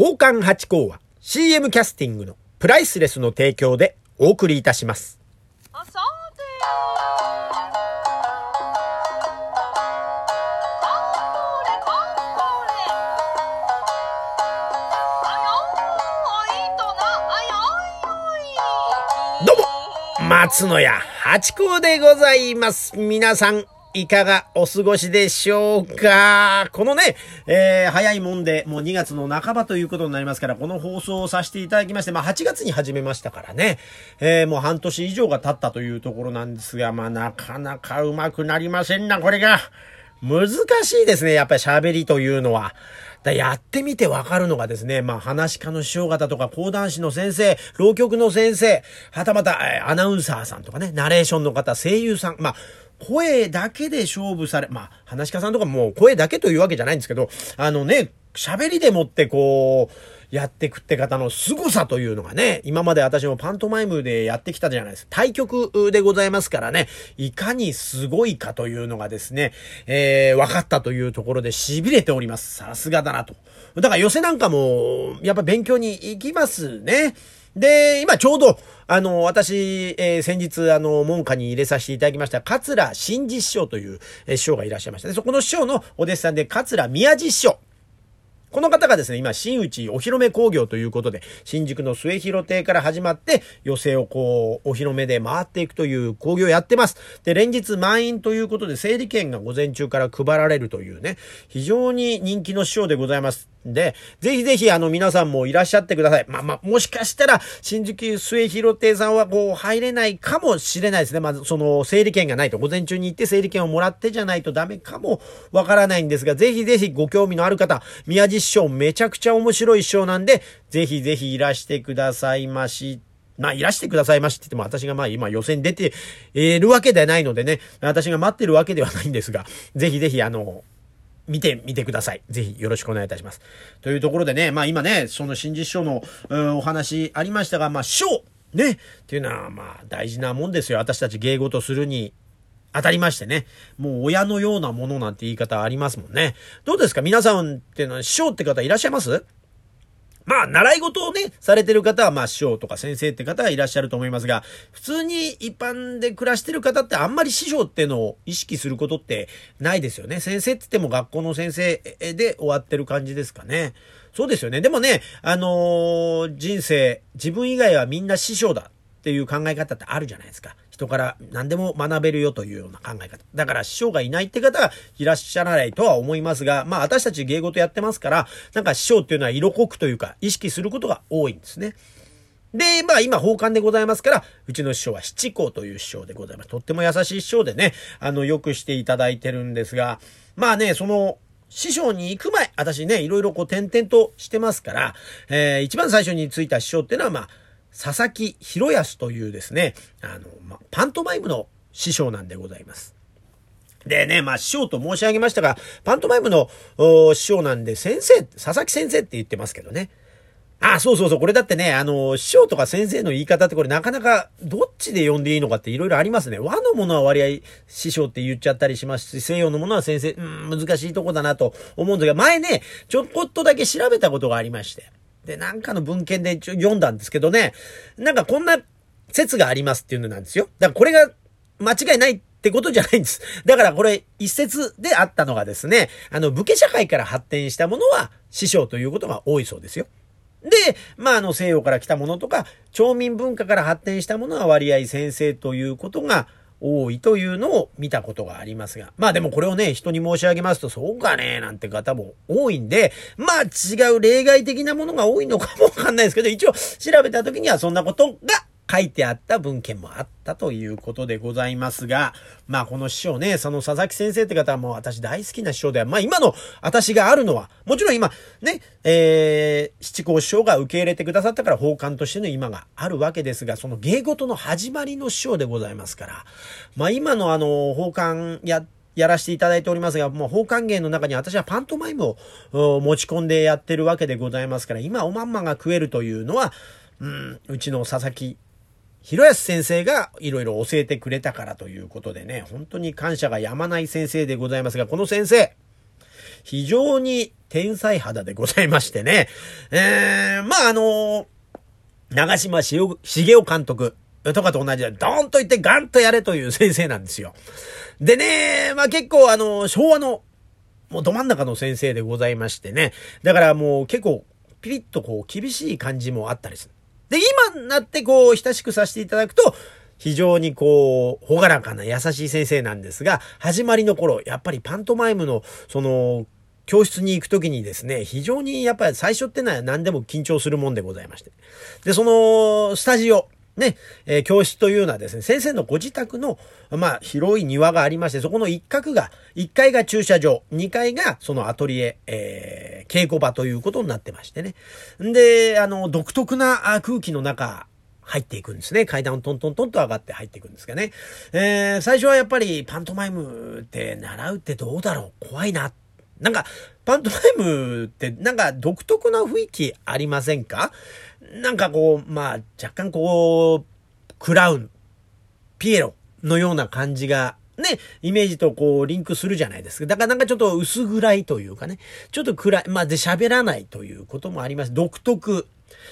宝冠八甲は CM キャスティングのプライスレスの提供でお送りいたします。どうも松野屋八甲でございます。皆さん、いかがお過ごしでしょうか？このね、えー、早いもんで、もう2月の半ばということになりますから、この放送をさせていただきまして、まあ8月に始めましたからね、えー、もう半年以上が経ったというところなんですが、まあなかなかうまくなりませんな、これが。難しいですね、やっぱり喋りというのは。だやってみてわかるのがですね、まあ、話し家の師匠方とか、講談師の先生、浪曲の先生、はたまた、えーアナウンサーさんとかね、ナレーションの方、声優さん、まあ、声だけで勝負され、まあ、話し家さんとかも声だけというわけじゃないんですけど、あのね、喋りでもってこう、やってくって方の凄さというのがね、今まで私もパントマイムでやってきたじゃないですか。対局でございますからね、いかにすごいかというのがですね、えー、分かったというところで痺れております。さすがだなと。だから寄せなんかも、やっぱ勉強に行きますね。で、今ちょうど、あの、私、えー先日、あの、門下に入れさせていただきました、桂真治師匠という、えー師匠がいらっしゃいましたね。そこの師匠のお弟子さんで、桂宮治師匠。この方がですね、今、新内お披露目工業ということで、新宿の末広亭から始まって、寄席をこう、お披露目で回っていくという工業をやってます。で、連日満員ということで、整理券が午前中から配られるというね、非常に人気の師匠でございます。で、ぜひぜひ、あの、皆さんもいらっしゃってください。まあまあ、もしかしたら、新宿末広亭さんはこう、入れないかもしれないですね。まず、その、整理券がないと、午前中に行って整理券をもらってじゃないとダメかもわからないんですが、ぜひぜひご興味のある方、宮地師匠めちゃくちゃ面白い師匠なんで、ぜひぜひいらしてくださいまし。まあ、いらしてくださいましって言っても、私がまあ今予選出ているわけではないのでね、私が待ってるわけではないんですが、ぜひぜひあの、見てみてください。ぜひよろしくお願いいたします。というところでね、まあ今ね、その新実師匠の、お話ありましたが、まあ師匠ね、っていうのはまあ大事なもんですよ。私たち芸事するに当たりましてね。もう親のようなものなんて言い方ありますもんね。どうですか？皆さんっていうのは師匠って方いらっしゃいます？まあ、習い事をね、されてる方は、まあ、師匠とか先生って方はいらっしゃると思いますが、普通に一般で暮らしてる方ってあんまり師匠ってのを意識することってないですよね。先生って言っても学校の先生で終わってる感じですかね。そうですよね。でもね、あのー人生、自分以外はみんな師匠だっていう考え方ってあるじゃないですか。人から何でも学べるよというような考え方。だから師匠がいないって方はいらっしゃらないとは思いますが、まあ私たち芸事やってますから、なんか師匠っていうのは色濃くというか意識することが多いんですね。で、まあ今、奉還でございますから、うちの師匠は七公という師匠でございます。とっても優しい師匠でね、あの、よくしていただいてるんですが、まあね、その、師匠に行く前、私ね、いろいろこう転々としてますから、えー一番最初についた師匠っていうのは、まあ、佐々木博康というですね、あの、ま、パントマイムの師匠なんでございます。でね、まあ、師匠と申し上げましたが、パントマイムの師匠なんで、先生、佐々木先生って言ってますけどね。あ、そうそうそう、これだってね、あの、師匠とか先生の言い方ってこれなかなかどっちで呼んでいいのかっていろいろありますね。和のものは割合師匠って言っちゃったりしますし、西洋のものは先生、うん、難しいとこだなと思うんですが、前ね、ちょこっとだけ調べたことがありまして。で、なんかの文献でちょ読んだんですけどね、なんかこんな説がありますっていうのなんですよ。だからこれが間違いないってことじゃないんです。だからこれ一説であったのがですね、あの武家社会から発展したものは師匠ということが多いそうですよ。で、まあ、あの、西洋から来たものとか、町民文化から発展したものは割合先生ということが多いというのを見たことがありますが。まあでもこれをね、人に申し上げますと、そうかね、なんて方も多いんで、まあ違う例外的なものが多いのかもわかんないですけど、一応調べた時にはそんなことが書いてあった文献もあったということでございますが、まあこの師匠ね、その佐々木先生って方はもう私大好きな師匠では、まあ今の私があるのは、もちろん今ね、えー、七公師匠が受け入れてくださったから奉還としての今があるわけですが、その芸事の始まりの師匠でございますから、まあ今のあの、奉還ややらせていただいておりますが、もう奉還芸の中に私はパントマイムを持ち込んでやってるわけでございますから、今おまんまが食えるというのは、うん、うちの佐々木広安先生がいろいろ教えてくれたからということでね、本当に感謝がやまない先生でございますが、この先生、非常に天才肌でございましてね。えー、まあ、あの長島茂雄監督とかと同じで、ドーンと言ってガンとやれという先生なんですよ。でね、まあ結構あの、昭和の、もうど真ん中の先生でございましてね。だからもう結構、ピリッとこう、厳しい感じもあったりする。で、今になってこう、親しくさせていただくと、非常にこう、ほがらかな優しい先生なんですが、始まりの頃、やっぱりパントマイムの、その、教室に行くときにですね、非常にやっぱり最初ってのは何でも緊張するもんでございまして。で、その、スタジオ、ね、えー、教室というのはですね、先生のご自宅の、まあ、広い庭がありまして、そこの一角が、1階が駐車場、2階がそのアトリエ、えー、稽古場ということになってましてね。んで、あの、独特な空気の中、入っていくんですね。階段をトントントンと上がって入っていくんですかね。えー、最初はやっぱりパントマイムって習うってどうだろう？怖いな。なんか、パントマイムってなんか独特な雰囲気ありませんか？なんかこう、まあ、若干こう、クラウン、ピエロのような感じが、ね、イメージとこう、リンクするじゃないですか。だからなんかちょっと薄暗いというかね、ちょっと暗い、まあ、で喋らないということもあります。独特。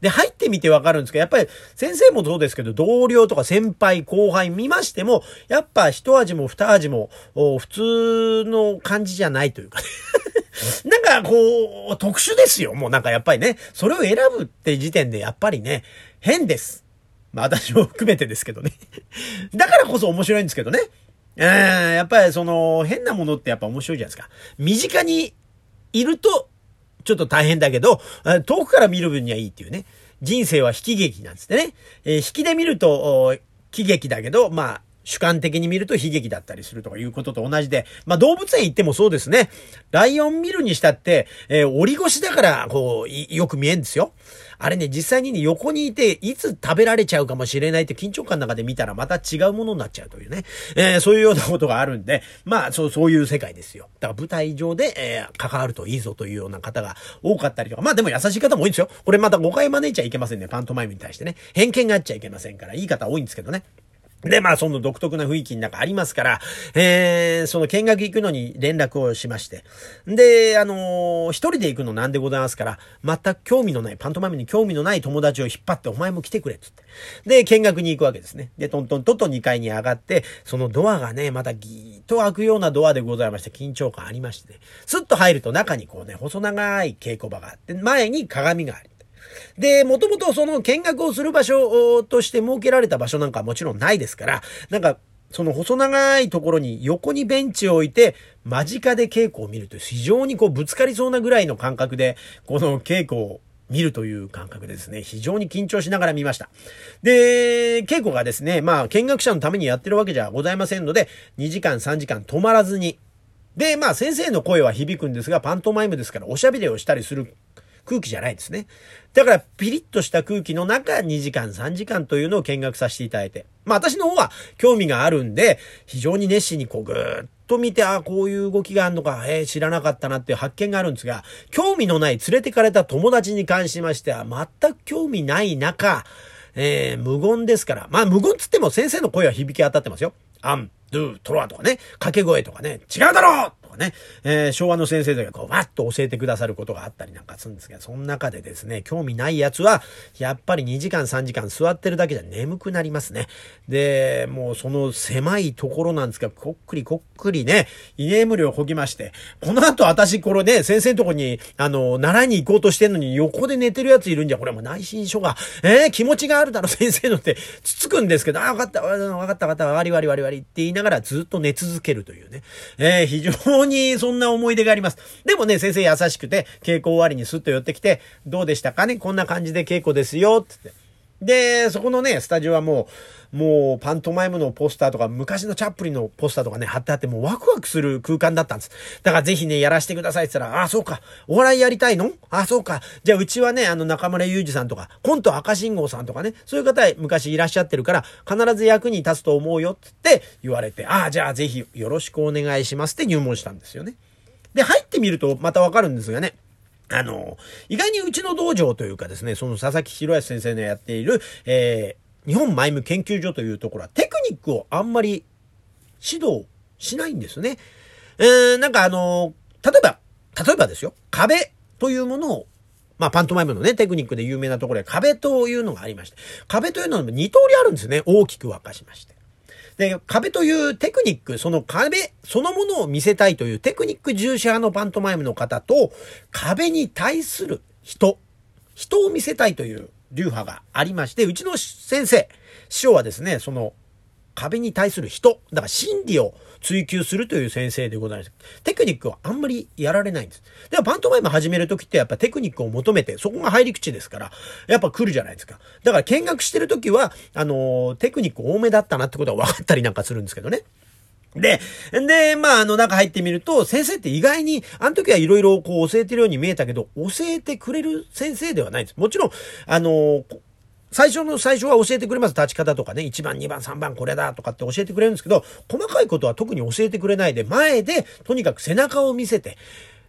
で、入ってみてわかるんですけど、やっぱり先生もそうですけど、同僚とか先輩、後輩見ましても、やっぱ一味も二味も、普通の感じじゃないというかねなんかこう、特殊ですよ。もうなんかやっぱりね、それを選ぶって時点でやっぱりね、変です。まあ私も含めてですけどね。だからこそ面白いんですけどね。えー、やっぱりその変なものってやっぱ面白いじゃないですか。身近にいるとちょっと大変だけど、遠くから見る分にはいいっていうね。人生は引き劇なんですね。えー、引きで見ると、喜劇だけど、まあ、主観的に見ると悲劇だったりするとかいうことと同じで、まあ動物園行ってもそうですね。ライオン見るにしたって、えー、折り越しだから、こう、よく見えんですよ。あれね、実際にね、横にいて、いつ食べられちゃうかもしれないって緊張感の中で見たらまた違うものになっちゃうというね。えー、そういうようなことがあるんで、まあ、そう、そういう世界ですよ。だから舞台上で、えー、関わるといいぞというような方が多かったりとか、まあでも優しい方も多いんですよ。これまた誤解招いちゃいけませんね。パントマイムに対してね。偏見があっちゃいけませんから、いい方多いんですけどね。で、まあ、その独特な雰囲気の中ありますから、えー、その見学行くのに連絡をしまして。で、あのー、一人で行くのなんでございますから、全く興味のない、パントマイムに興味のない友達を引っ張って、お前も来てくれ、つって。で、見学に行くわけですね。で、トントントンと2階に上がって、そのドアがね、またギーッと開くようなドアでございまして、緊張感ありまして、ね、スッと入ると中にこうね、細長い稽古場があって、前に鏡があり、で、もともとその見学をする場所として設けられた場所なんかはもちろんないですから、なんか、その細長いところに横にベンチを置いて、間近で稽古を見るという非常にこうぶつかりそうなぐらいの感覚で、この稽古を見るという感覚でですね、非常に緊張しながら見ました。で、稽古がですね、まあ、見学者のためにやってるわけじゃございませんので、2時間3時間止まらずに、で、まあ、先生の声は響くんですが、パントマイムですからおしゃべりをしたりする空気じゃないですね。だからピリッとした空気の中2時間3時間というのを見学させていただいて。まあ私の方は興味があるんで、非常に熱心にこうぐーっと見て、ああ、こういう動きがあるのか、えー、知らなかったなっていう発見があるんですが、興味のない連れてかれた友達に関しましては全く興味ない中、えー、無言ですから。まあ無言つっても先生の声は響き当たってますよ。アン、ドゥ、トロワとかね、掛け声とかね、違うだろうかね、えー、昭和の先生がこう、わっと教えてくださることがあったりなんかするんですけど、その中でですね、興味ないやつは、やっぱり2時間3時間座ってるだけじゃ眠くなりますね。で、もうその狭いところなんですが、こっくりこっくりね、居眠りをこぎまして、この後私これね、先生のとこに、あの、習いに行こうとしてんのに横で寝てるやついるんじゃ、これも内心書が、えー、気持ちがあるだろ、先生のって、つつくんですけど、あ、わかった、わかった、わかった、わりわりわりわりって言いながらずっと寝続けるというね、えー、非常にそんな思い出があります。でもね、先生優しくて、稽古終わりにスッと寄ってきて、どうでしたかね？こんな感じで稽古ですよ、つって。で、そこのね、スタジオはもう、もうパントマイムのポスターとか、昔のチャップリンのポスターとかね、貼ってあって、もうワクワクする空間だったんです。だからぜひね、やらせてくださいって言ったら、ああ、そうか、お笑いやりたいの？ああ、そうか。じゃあうちはね、あの中村祐二さんとか、コント赤信号さんとかね、そういう方昔いらっしゃってるから、必ず役に立つと思うよって言われて、ああ、じゃあぜひよろしくお願いしますって入門したんですよね。で、入ってみるとまたわかるんですがね。あの、意外にうちの道場というかですね、その佐々木博康先生のやっている、えー、日本マイム研究所というところはテクニックをあんまり指導しないんですね。えー、なんかあの、例えば、例えばですよ、壁というものを、まあ、パントマイムのね、テクニックで有名なところで壁というのがありまして、壁というのは二通りあるんですね。大きく分かしまして。で、壁というテクニック、その壁そのものを見せたいというテクニック重視派のパントマイムの方と、壁に対する人、人を見せたいという流派がありまして、うちの先生、師匠はですね、その壁に対する人、だから心理を追求するという先生でございます。テクニックはあんまりやられないんです。でもパントマイム始めるときってやっぱテクニックを求めて、そこが入り口ですから、やっぱ来るじゃないですか。だから見学してるときは、あの、テクニック多めだったなってことは分かったりなんかするんですけどね。で、で、まあ、あの、中入ってみると、先生って意外に、あの時はいろいろこう教えてるように見えたけど、教えてくれる先生ではないんです。もちろん、あの、最初の最初は教えてくれます。立ち方とかね、1番、2番、3番これだとかって教えてくれるんですけど、細かいことは特に教えてくれないで、前で、とにかく背中を見せて、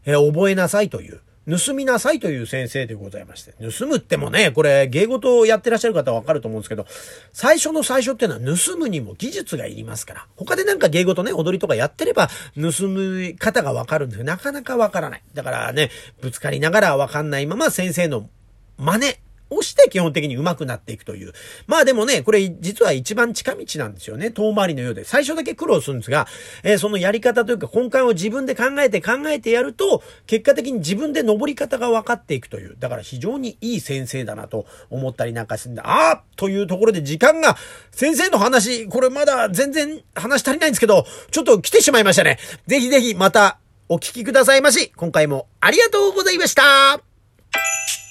えー、覚えなさいという。盗みなさいという先生でございまして。盗むってもね、これ、芸事をやってらっしゃる方はわかると思うんですけど、最初の最初っていうのは盗むにも技術がいりますから。他でなんか芸事ね、踊りとかやってれば、盗む方がわかるんですけど、なかなかわからない。だからね、ぶつかりながらわかんないまま先生の真似をして基本的に上手くなっていくという。まあでもね、これ実は一番近道なんですよね。遠回りのようで。最初だけ苦労するんですが、えー、そのやり方というか根幹を自分で考えて考えてやると、結果的に自分で登り方が分かっていくという。だから非常にいい先生だなと思ったりなんかするんだ。ああというところで時間が、先生の話、これまだ全然話足りないんですけど、ちょっと来てしまいましたね。ぜひぜひまたお聞きくださいまし。今回もありがとうございました。